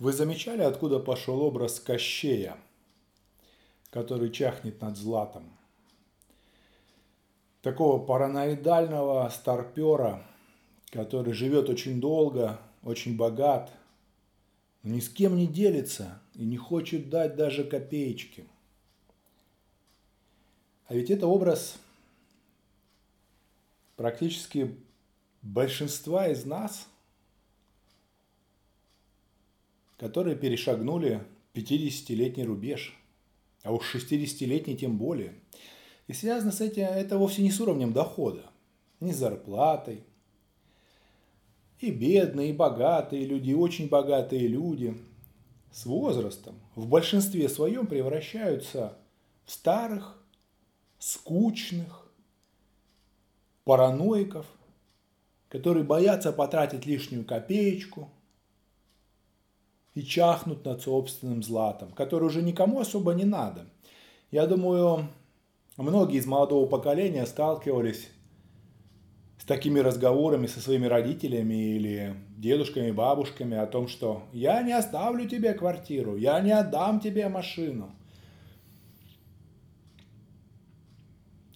Вы замечали, откуда пошел образ Кощея, который чахнет над златом? Такого параноидального старпера, который живет очень долго, очень богат, но ни с кем не делится и не хочет дать даже копеечки. А ведь это образ практически большинства из нас – которые перешагнули 50-летний рубеж, а уж 60-летний тем более. И связано с этим это вовсе не с уровнем дохода, не с зарплатой. И бедные, и богатые люди, и очень богатые люди с возрастом в большинстве своем превращаются в старых, скучных, параноиков, которые боятся потратить лишнюю копеечку – и чахнут над собственным златом, который уже никому особо не надо. Я думаю, многие из молодого поколения сталкивались с такими разговорами со своими родителями или дедушками, бабушками о том, что я не оставлю тебе квартиру, я не отдам тебе машину.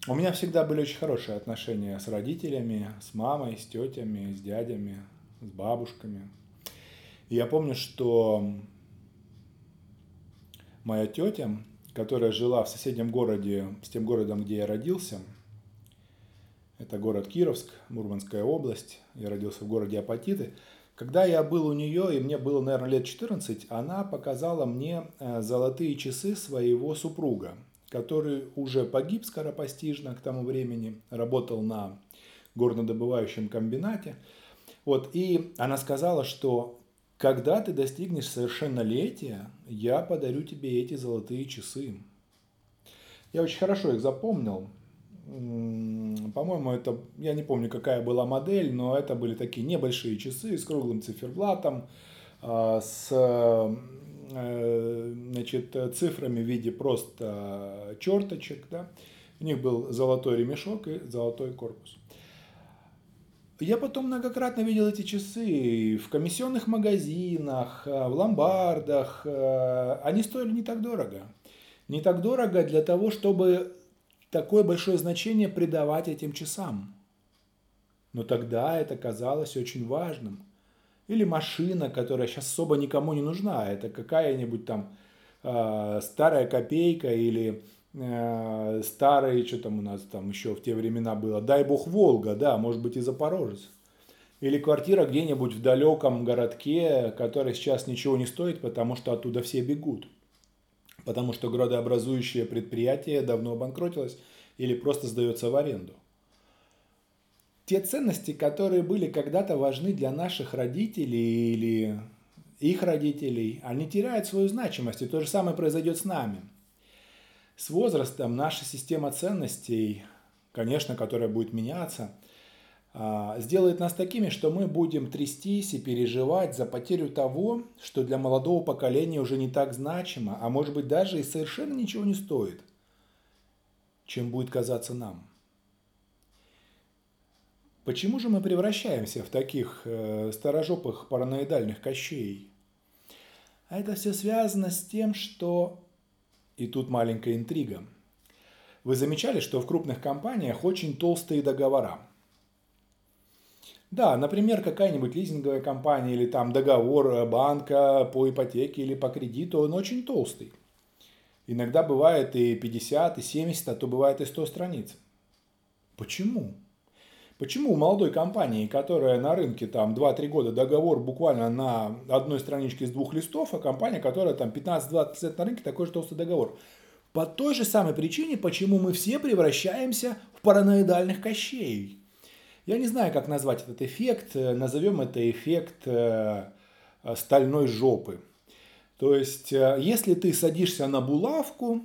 У меня всегда были очень хорошие отношения с родителями, с мамой, с тетями, с дядями, с бабушками, и я помню, что моя тетя, которая жила в соседнем городе с тем городом, где я родился, это город Кировск, Мурманская область, я родился в городе Апатиты, когда я был у нее, и мне было, наверное, лет 14, она показала мне э, золотые часы своего супруга, который уже погиб скоропостижно к тому времени, работал на горнодобывающем комбинате. Вот, и она сказала, что когда ты достигнешь совершеннолетия, я подарю тебе эти золотые часы. Я очень хорошо их запомнил. По-моему, это, я не помню, какая была модель, но это были такие небольшие часы с круглым циферблатом, а, с э, значит, цифрами в виде просто черточек. Да? У них был золотой ремешок и золотой корпус. Я потом многократно видел эти часы в комиссионных магазинах, э, в ломбардах. Э, они стоили не так дорого. Не так дорого для того, чтобы такое большое значение придавать этим часам. Но тогда это казалось очень важным. Или машина, которая сейчас особо никому не нужна. Это какая-нибудь там э, старая копейка или старые, что там у нас там еще в те времена было, дай бог Волга, да, может быть и Запорожец. Или квартира где-нибудь в далеком городке, который сейчас ничего не стоит, потому что оттуда все бегут. Потому что градообразующее предприятие давно обанкротилось или просто сдается в аренду. Те ценности, которые были когда-то важны для наших родителей или их родителей, они теряют свою значимость. И то же самое произойдет с нами – с возрастом наша система ценностей, конечно, которая будет меняться, а, сделает нас такими, что мы будем трястись и переживать за потерю того, что для молодого поколения уже не так значимо, а может быть даже и совершенно ничего не стоит, чем будет казаться нам. Почему же мы превращаемся в таких э, старожопых параноидальных кощей? А это все связано с тем, что и тут маленькая интрига. Вы замечали, что в крупных компаниях очень толстые договора? Да, например, какая-нибудь лизинговая компания или там договор банка по ипотеке или по кредиту, он очень толстый. Иногда бывает и 50, и 70, а то бывает и 100 страниц. Почему? Почему у молодой компании, которая на рынке там 2-3 года договор буквально на одной страничке из двух листов, а компания, которая там 15-20 лет на рынке, такой же толстый договор? По той же самой причине, почему мы все превращаемся в параноидальных кощей. Я не знаю, как назвать этот эффект. Назовем это эффект э, стальной жопы. То есть, э, если ты садишься на булавку,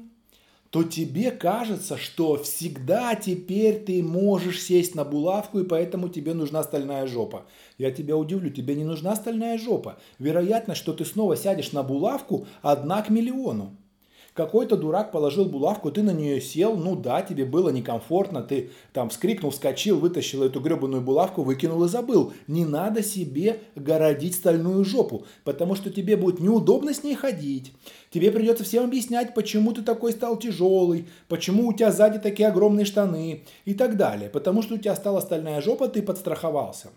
то тебе кажется, что всегда теперь ты можешь сесть на булавку, и поэтому тебе нужна стальная жопа. Я тебя удивлю, тебе не нужна стальная жопа. Вероятно, что ты снова сядешь на булавку одна к миллиону. Какой-то дурак положил булавку, ты на нее сел, ну да, тебе было некомфортно, ты там вскрикнул, вскочил, вытащил эту гребаную булавку, выкинул и забыл. Не надо себе городить стальную жопу, потому что тебе будет неудобно с ней ходить. Тебе придется всем объяснять, почему ты такой стал тяжелый, почему у тебя сзади такие огромные штаны и так далее. Потому что у тебя стала стальная жопа, ты подстраховался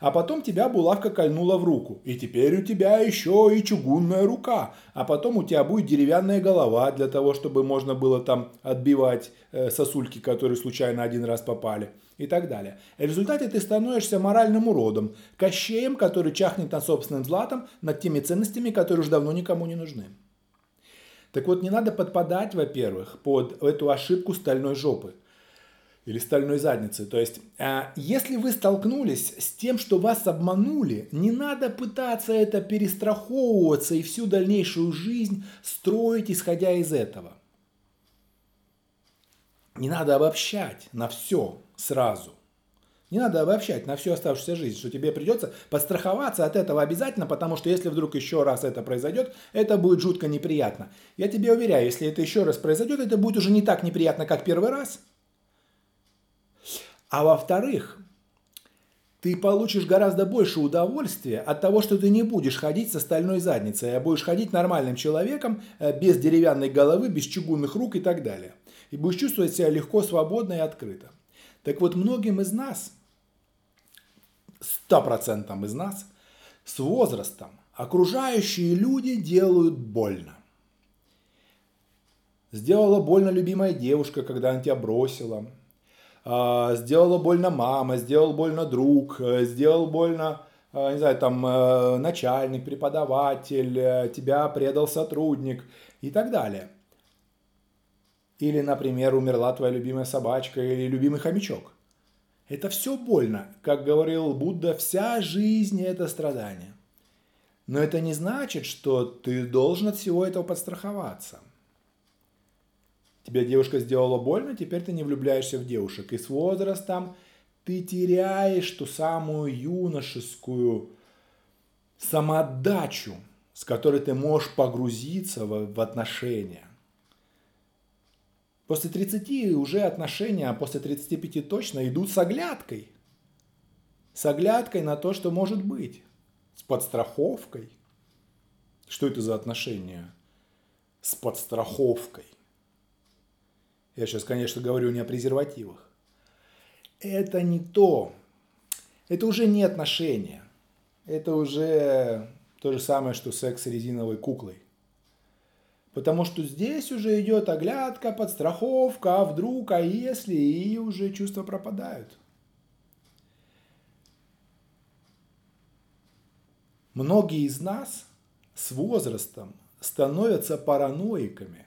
а потом тебя булавка кольнула в руку, и теперь у тебя еще и чугунная рука, а потом у тебя будет деревянная голова для того, чтобы можно было там отбивать э, сосульки, которые случайно один раз попали и так далее. в результате ты становишься моральным уродом, кощеем, который чахнет над собственным златом, над теми ценностями, которые уже давно никому не нужны. Так вот, не надо подпадать, во-первых, под эту ошибку стальной жопы – или стальной задницы. То есть, а, если вы столкнулись с тем, что вас обманули, не надо пытаться это перестраховываться и всю дальнейшую жизнь строить, исходя из этого. Не надо обобщать на все сразу. Не надо обобщать на всю оставшуюся жизнь, что тебе придется подстраховаться от этого обязательно, потому что если вдруг еще раз это произойдет, это будет жутко неприятно. Я тебе уверяю, если это еще раз произойдет, это будет уже не так неприятно, как первый раз – а во-вторых, ты получишь гораздо больше удовольствия от того, что ты не будешь ходить со стальной задницей, а будешь ходить нормальным человеком, э, без деревянной головы, без чугунных рук и так далее. И будешь чувствовать себя легко, свободно и открыто. Так вот, многим из нас, 100% из нас, с возрастом окружающие люди делают больно. Сделала больно любимая девушка, когда она тебя бросила – сделала больно мама, сделал больно друг, э, сделал больно, э, не знаю, там э, начальник, преподаватель, тебя предал сотрудник и так далее. Или, например, умерла твоя любимая собачка или любимый хомячок. Это все больно. Как говорил Будда, вся жизнь – это страдание. Но это не значит, что ты должен от всего этого подстраховаться. Тебе девушка сделала больно, теперь ты не влюбляешься в девушек. И с возрастом ты теряешь ту самую юношескую самоотдачу, с которой ты можешь погрузиться в отношения. После 30 уже отношения, а после 35 точно идут с оглядкой. С оглядкой на то, что может быть. С подстраховкой. Что это за отношения? С подстраховкой. Я сейчас, конечно, говорю не о презервативах. Это не то. Это уже не отношения. Это уже то же самое, что секс с резиновой куклой. Потому что здесь уже идет оглядка, подстраховка, а вдруг, а если, и уже чувства пропадают. Многие из нас с возрастом становятся параноиками.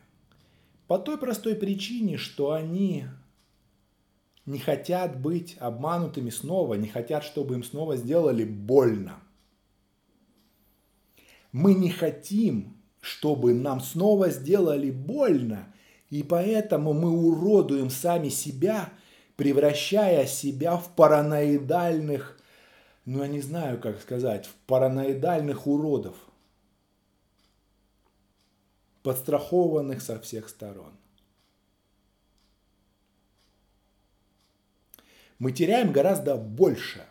По той простой причине, что они не хотят быть обманутыми снова, не хотят, чтобы им снова сделали больно. Мы не хотим, чтобы нам снова сделали больно, и поэтому мы уродуем сами себя, превращая себя в параноидальных, ну я не знаю, как сказать, в параноидальных уродов – подстрахованных со всех сторон. Мы теряем гораздо больше,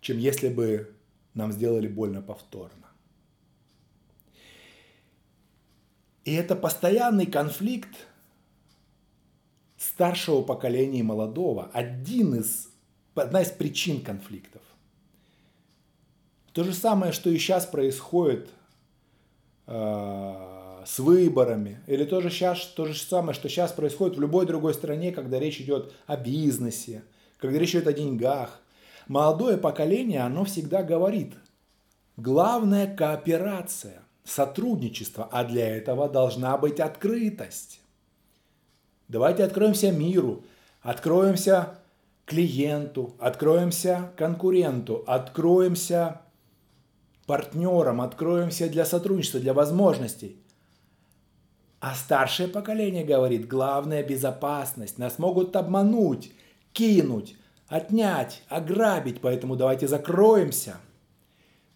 чем если бы нам сделали больно повторно. И это постоянный конфликт старшего поколения и молодого. Один из, одна из причин конфликтов. То же самое, что и сейчас происходит – с выборами, или то же, сейчас, то же самое, что сейчас происходит в любой другой стране, когда речь идет о бизнесе, когда речь идет о деньгах. Молодое поколение, оно всегда говорит, главная кооперация, сотрудничество, а для этого должна быть открытость. Давайте откроемся миру, откроемся клиенту, откроемся конкуренту, откроемся партнерам, откроемся для сотрудничества, для возможностей. А старшее поколение говорит, главная безопасность. Нас могут обмануть, кинуть, отнять, ограбить, поэтому давайте закроемся.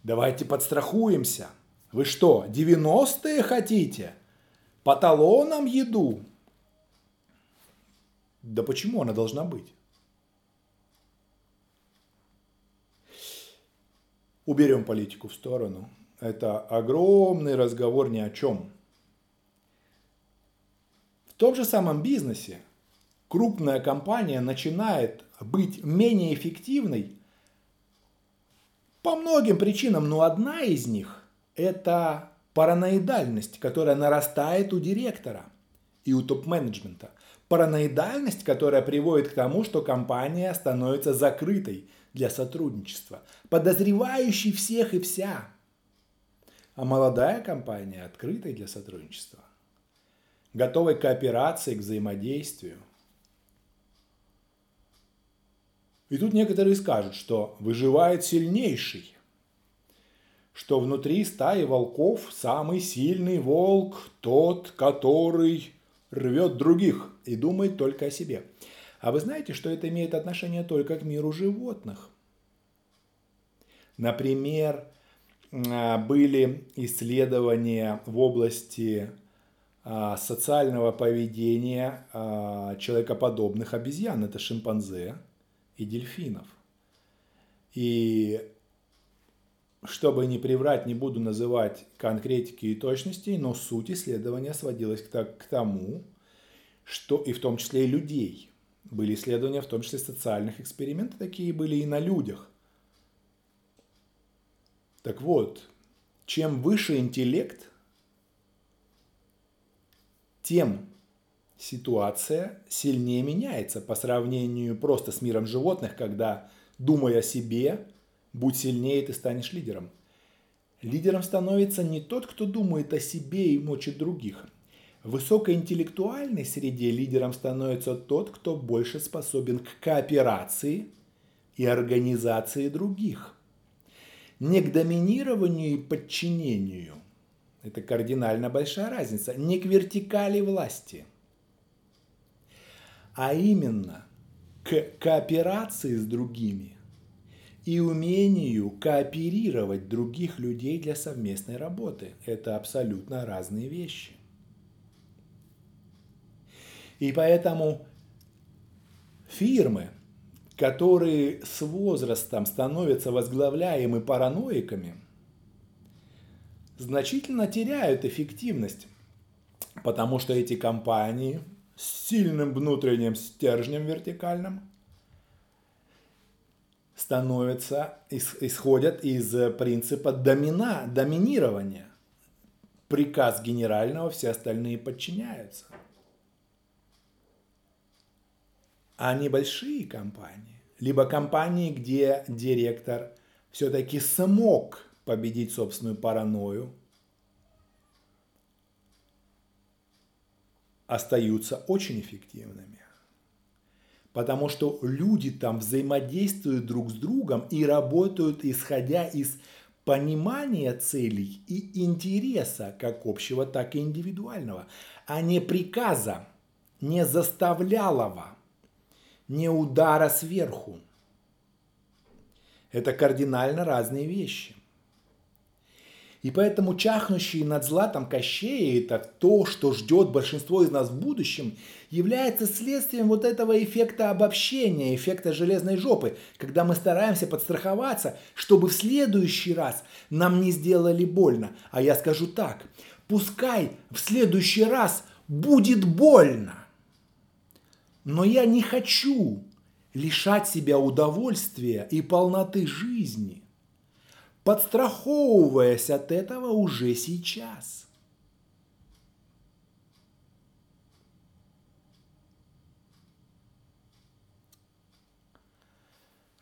Давайте подстрахуемся. Вы что, 90-е хотите? по талонам еду. Да почему она должна быть? Уберем политику в сторону. Это огромный разговор ни о чем. В том же самом бизнесе крупная компания начинает быть менее эффективной по многим причинам, но одна из них – это параноидальность, которая нарастает у директора и у топ-менеджмента. Параноидальность, которая приводит к тому, что компания становится закрытой для сотрудничества, подозревающей всех и вся. А молодая компания открытой для сотрудничества, готовой к кооперации, к взаимодействию. И тут некоторые скажут, что выживает сильнейший, что внутри стаи волков самый сильный волк тот, который рвет других и думает только о себе. А вы знаете, что это имеет отношение только к миру животных? Например, а, были исследования в области а, социального поведения а, человекоподобных обезьян, это шимпанзе и дельфинов. И чтобы не приврать, не буду называть конкретики и точностей, но суть исследования сводилась к тому, что и в том числе и людей. Были исследования, в том числе социальных экспериментов, такие были и на людях. Так вот, чем выше интеллект, тем ситуация сильнее меняется по сравнению просто с миром животных, когда, думая о себе, Будь сильнее, ты станешь лидером. Лидером становится не тот, кто думает о себе и мочит других. В высокоинтеллектуальной среде лидером становится тот, кто больше способен к кооперации и организации других. Не к доминированию и подчинению. Это кардинально большая разница. Не к вертикали власти. А именно к кооперации с другими и умению кооперировать других людей для совместной работы. Это абсолютно разные вещи. И поэтому фирмы, которые с возрастом становятся возглавляемы параноиками, значительно теряют эффективность, потому что эти компании с сильным внутренним стержнем вертикальным – становятся, исходят из принципа домина, доминирования. Приказ генерального, все остальные подчиняются. А небольшие компании, либо компании, где директор все-таки смог победить собственную паранойю, остаются очень эффективными. Потому что люди там взаимодействуют друг с другом и работают исходя из понимания целей и интереса как общего, так и индивидуального, а не приказа, не заставлялого, не удара сверху. Это кардинально разные вещи. И поэтому чахнущие над златом Кощея, это то, что ждет большинство из нас в будущем, является следствием вот этого эффекта обобщения, эффекта железной жопы, когда мы стараемся подстраховаться, чтобы в следующий раз нам не сделали больно. А я скажу так, пускай в следующий раз будет больно. Но я не хочу лишать себя удовольствия и полноты жизни – подстраховываясь от этого уже сейчас.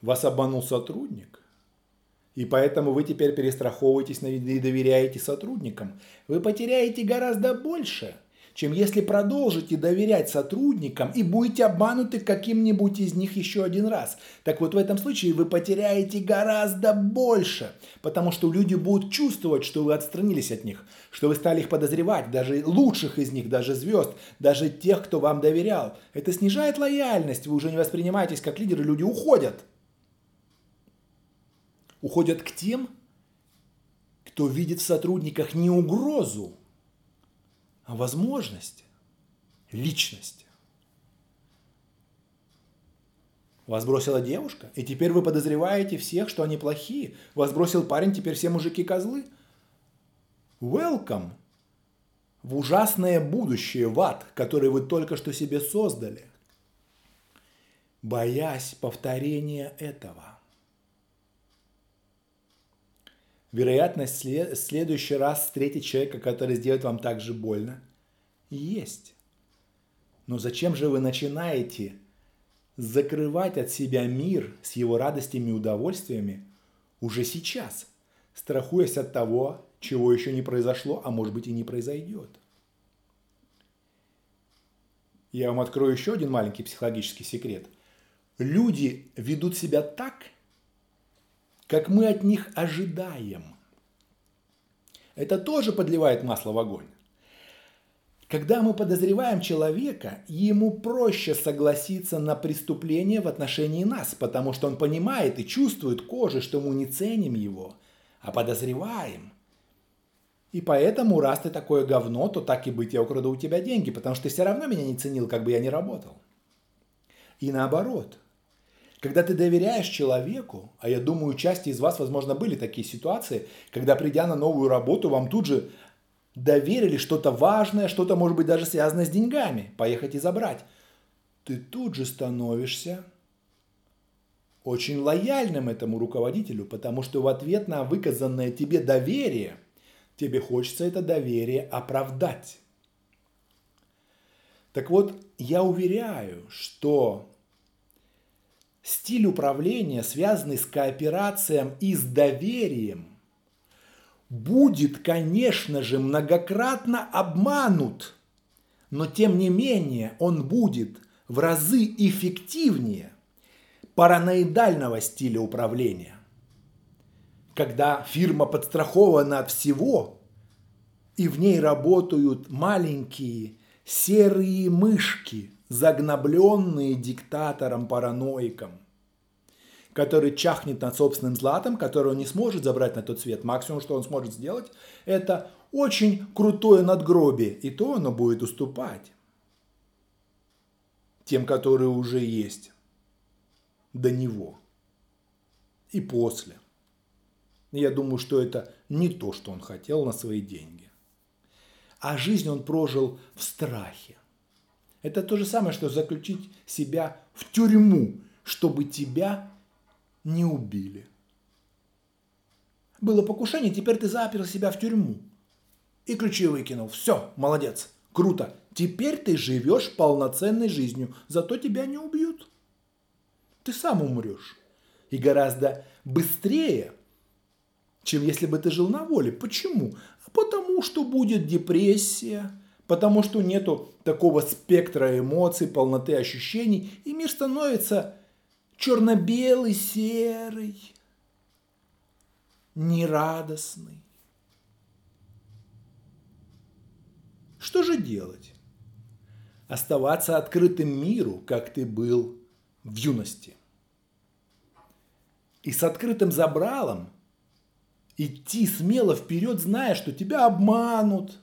Вас обманул сотрудник, и поэтому вы теперь перестраховываетесь и доверяете сотрудникам. Вы потеряете гораздо больше – чем если продолжите доверять сотрудникам и будете обмануты каким-нибудь из них еще один раз. Так вот в этом случае вы потеряете гораздо больше, потому что люди будут чувствовать, что вы отстранились от них, что вы стали их подозревать, даже лучших из них, даже звезд, даже тех, кто вам доверял. Это снижает лояльность, вы уже не воспринимаетесь как лидеры, люди уходят. Уходят к тем, кто видит в сотрудниках не угрозу, возможности личности. Вас бросила девушка, и теперь вы подозреваете всех, что они плохие. Вас бросил парень, теперь все мужики козлы. Welcome в ужасное будущее, в ад, который вы только что себе создали, боясь повторения этого. Вероятность в следующий раз встретить человека, который сделает вам так же больно, есть. Но зачем же вы начинаете закрывать от себя мир с его радостями и удовольствиями уже сейчас, страхуясь от того, чего еще не произошло, а может быть и не произойдет. Я вам открою еще один маленький психологический секрет. Люди ведут себя так, как мы от них ожидаем. Это тоже подливает масло в огонь. Когда мы подозреваем человека, ему проще согласиться на преступление в отношении нас, потому что он понимает и чувствует кожей, что мы не ценим его, а подозреваем. И поэтому, раз ты такое говно, то так и быть, я украду у тебя деньги, потому что ты все равно меня не ценил, как бы я ни работал. И наоборот. Когда ты доверяешь человеку, а я думаю, части из вас, возможно, были такие ситуации, когда придя на новую работу, вам тут же доверили что-то важное, что-то, может быть, даже связанное с деньгами, поехать и забрать, ты тут же становишься очень лояльным этому руководителю, потому что в ответ на выказанное тебе доверие, тебе хочется это доверие оправдать. Так вот, я уверяю, что стиль управления, связанный с кооперацией и с доверием – будет, конечно же, многократно обманут, но тем не менее он будет в разы эффективнее параноидального стиля управления. Когда фирма подстрахована от всего, и в ней работают маленькие серые мышки, загнобленные диктатором-параноиком который чахнет над собственным златом, который он не сможет забрать на тот свет. Максимум, что он сможет сделать, это очень крутое надгробие, и то оно будет уступать тем, которые уже есть до него и после. Я думаю, что это не то, что он хотел на свои деньги. А жизнь он прожил в страхе. Это то же самое, что заключить себя в тюрьму, чтобы тебя не убили. Было покушение, теперь ты запер себя в тюрьму. И ключи выкинул. Все, молодец, круто. Теперь ты живешь полноценной жизнью, зато тебя не убьют. Ты сам умрешь. И гораздо быстрее, чем если бы ты жил на воле. Почему? Потому что будет депрессия, потому что нету такого спектра эмоций, полноты ощущений, и мир становится черно-белый, серый, нерадостный. Что же делать? Оставаться открытым миру, как ты был в юности. И с открытым забралом идти смело вперед, зная, что тебя обманут.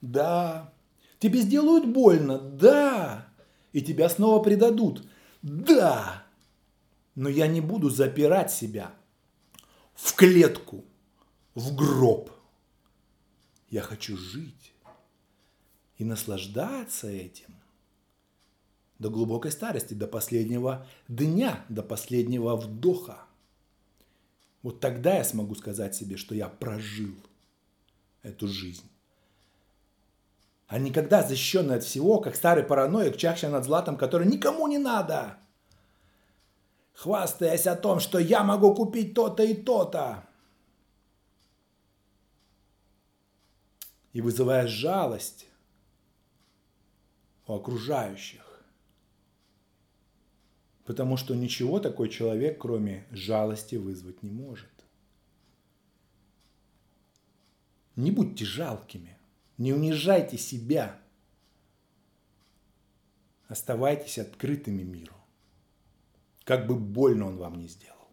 Да. Тебе сделают больно. Да. И тебя снова предадут. Да но я не буду запирать себя в клетку, в гроб. Я хочу жить и наслаждаться этим до глубокой старости, до последнего дня, до последнего вдоха. Вот тогда я смогу сказать себе, что я прожил эту жизнь. А никогда защищенный от всего, как старый параноик, чахся над златом, который никому не надо – хвастаясь о том, что я могу купить то-то и то-то. И вызывая жалость у окружающих. Потому что ничего такой человек, кроме жалости, вызвать не может. Не будьте жалкими, не унижайте себя. Оставайтесь открытыми миру как бы больно он вам не сделал.